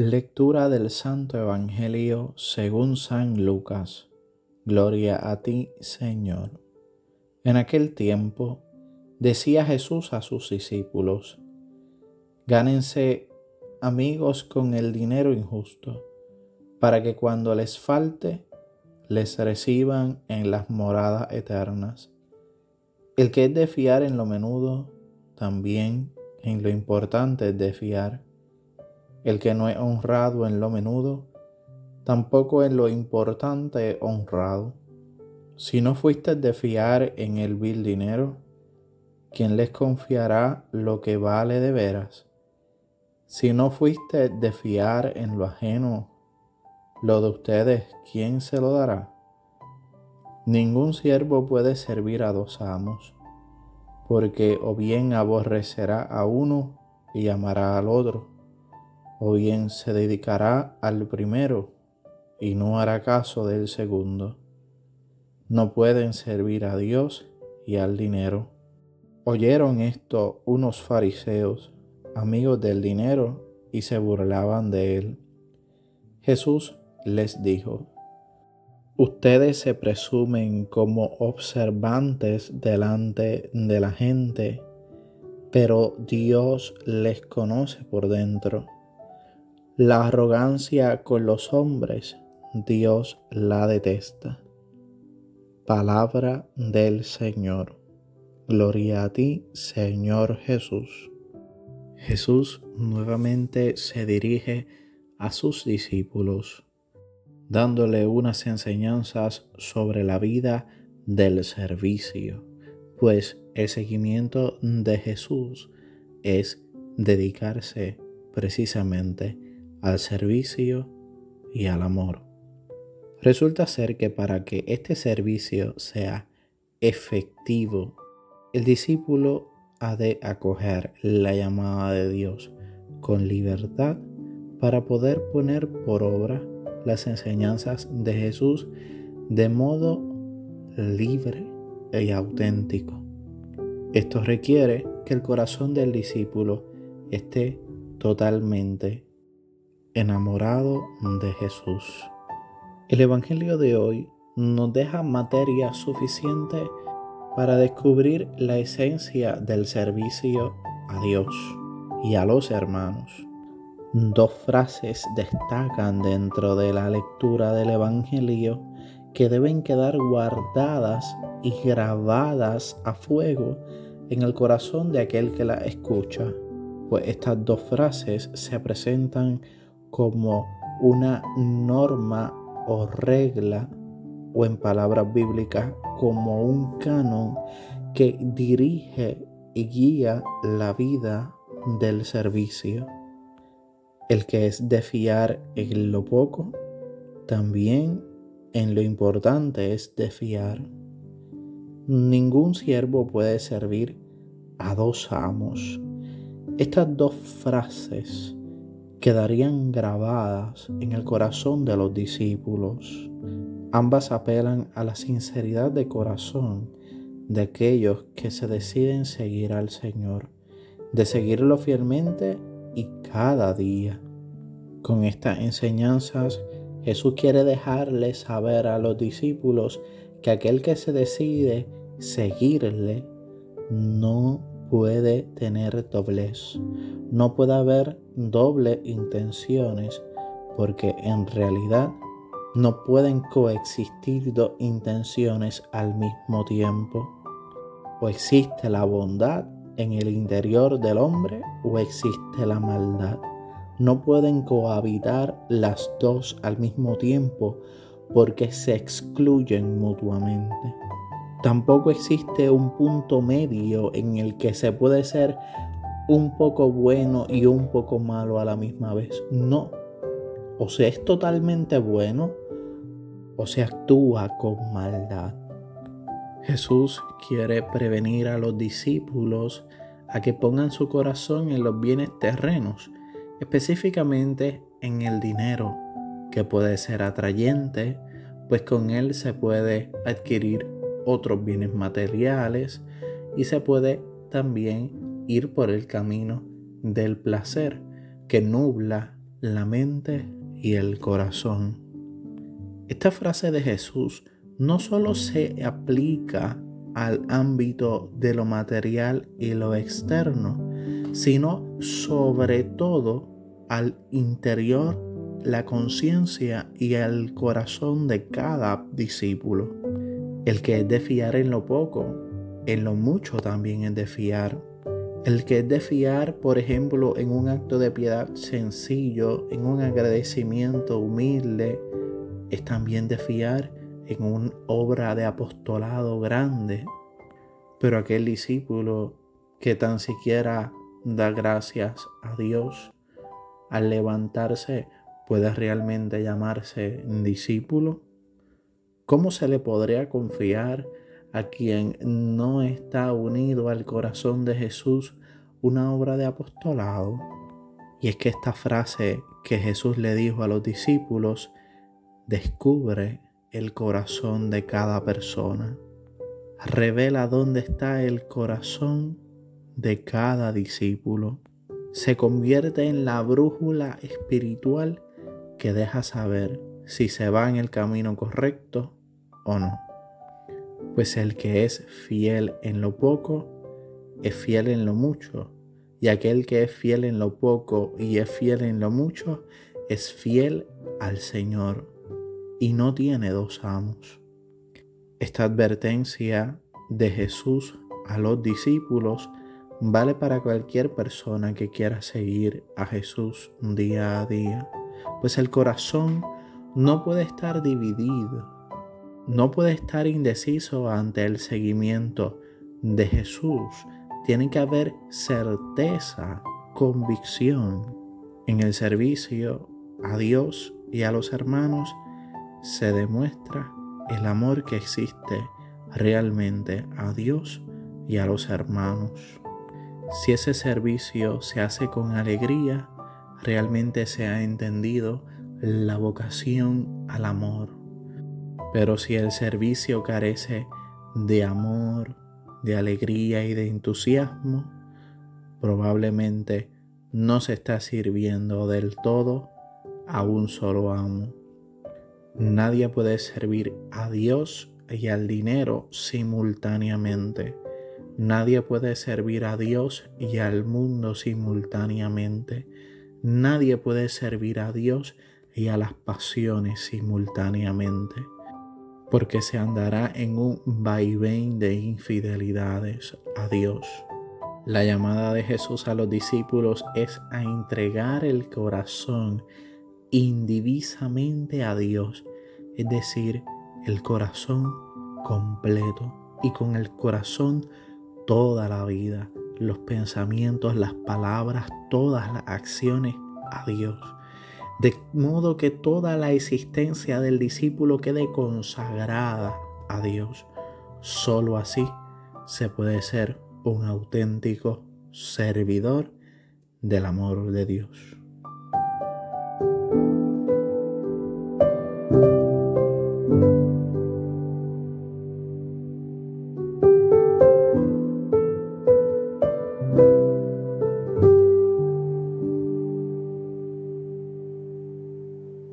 Lectura del Santo Evangelio según San Lucas. Gloria a ti, Señor. En aquel tiempo decía Jesús a sus discípulos, gánense amigos con el dinero injusto, para que cuando les falte, les reciban en las moradas eternas. El que es de fiar en lo menudo, también en lo importante es de fiar el que no es honrado en lo menudo, tampoco en lo importante honrado. Si no fuiste de fiar en el vil dinero, ¿quién les confiará lo que vale de veras? Si no fuiste de fiar en lo ajeno, lo de ustedes, ¿quién se lo dará? Ningún siervo puede servir a dos amos, porque o bien aborrecerá a uno y amará al otro o bien se dedicará al primero y no hará caso del segundo. No pueden servir a Dios y al dinero. Oyeron esto unos fariseos, amigos del dinero, y se burlaban de él. Jesús les dijo, Ustedes se presumen como observantes delante de la gente, pero Dios les conoce por dentro la arrogancia con los hombres, Dios la detesta. Palabra del Señor. Gloria a ti, Señor Jesús. Jesús nuevamente se dirige a sus discípulos, dándole unas enseñanzas sobre la vida del servicio, pues el seguimiento de Jesús es dedicarse precisamente al servicio y al amor. Resulta ser que para que este servicio sea efectivo, el discípulo ha de acoger la llamada de Dios con libertad para poder poner por obra las enseñanzas de Jesús de modo libre y auténtico. Esto requiere que el corazón del discípulo esté totalmente enamorado de Jesús. El Evangelio de hoy nos deja materia suficiente para descubrir la esencia del servicio a Dios y a los hermanos. Dos frases destacan dentro de la lectura del Evangelio que deben quedar guardadas y grabadas a fuego en el corazón de aquel que la escucha, pues estas dos frases se presentan como una norma o regla o en palabras bíblicas como un canon que dirige y guía la vida del servicio. El que es de fiar en lo poco, también en lo importante es de fiar. Ningún siervo puede servir a dos amos. Estas dos frases quedarían grabadas en el corazón de los discípulos. Ambas apelan a la sinceridad de corazón de aquellos que se deciden seguir al Señor, de seguirlo fielmente y cada día. Con estas enseñanzas, Jesús quiere dejarles saber a los discípulos que aquel que se decide seguirle no puede tener doblez. No puede haber doble intenciones porque en realidad no pueden coexistir dos intenciones al mismo tiempo. O existe la bondad en el interior del hombre o existe la maldad. No pueden cohabitar las dos al mismo tiempo porque se excluyen mutuamente. Tampoco existe un punto medio en el que se puede ser un poco bueno y un poco malo a la misma vez. No. O se es totalmente bueno o se actúa con maldad. Jesús quiere prevenir a los discípulos a que pongan su corazón en los bienes terrenos, específicamente en el dinero, que puede ser atrayente, pues con él se puede adquirir otros bienes materiales y se puede también ir por el camino del placer que nubla la mente y el corazón. Esta frase de Jesús no solo se aplica al ámbito de lo material y lo externo, sino sobre todo al interior, la conciencia y el corazón de cada discípulo. El que es de fiar en lo poco, en lo mucho también es de fiar. El que es de fiar, por ejemplo, en un acto de piedad sencillo, en un agradecimiento humilde, es también de fiar en una obra de apostolado grande. Pero aquel discípulo que tan siquiera da gracias a Dios al levantarse puede realmente llamarse discípulo? ¿Cómo se le podría confiar a quien no está unido al corazón de Jesús una obra de apostolado? Y es que esta frase que Jesús le dijo a los discípulos descubre el corazón de cada persona. Revela dónde está el corazón de cada discípulo. Se convierte en la brújula espiritual que deja saber si se va en el camino correcto o no. Pues el que es fiel en lo poco, es fiel en lo mucho. Y aquel que es fiel en lo poco y es fiel en lo mucho, es fiel al Señor y no tiene dos amos. Esta advertencia de Jesús a los discípulos vale para cualquier persona que quiera seguir a Jesús día a día, pues el corazón no puede estar dividido, no puede estar indeciso ante el seguimiento de Jesús. Tiene que haber certeza, convicción en el servicio a Dios y a los hermanos se demuestra el amor que existe realmente a Dios y a los hermanos. Si ese servicio se hace con alegría, realmente se ha entendido la vocación al amor. Pero si el servicio carece de amor, de alegría y de entusiasmo, probablemente no se está sirviendo del todo a un solo amo. Nadie puede servir a Dios y al dinero simultáneamente. Nadie puede servir a Dios y al mundo simultáneamente. Nadie puede servir a Dios y a las pasiones simultáneamente, porque se andará en un vaivén de infidelidades a Dios. La llamada de Jesús a los discípulos es a entregar el corazón indivisamente a Dios, es decir, el corazón completo y con el corazón toda la vida, los pensamientos, las palabras, todas las acciones a Dios. De modo que toda la existencia del discípulo quede consagrada a Dios. Solo así se puede ser un auténtico servidor del amor de Dios.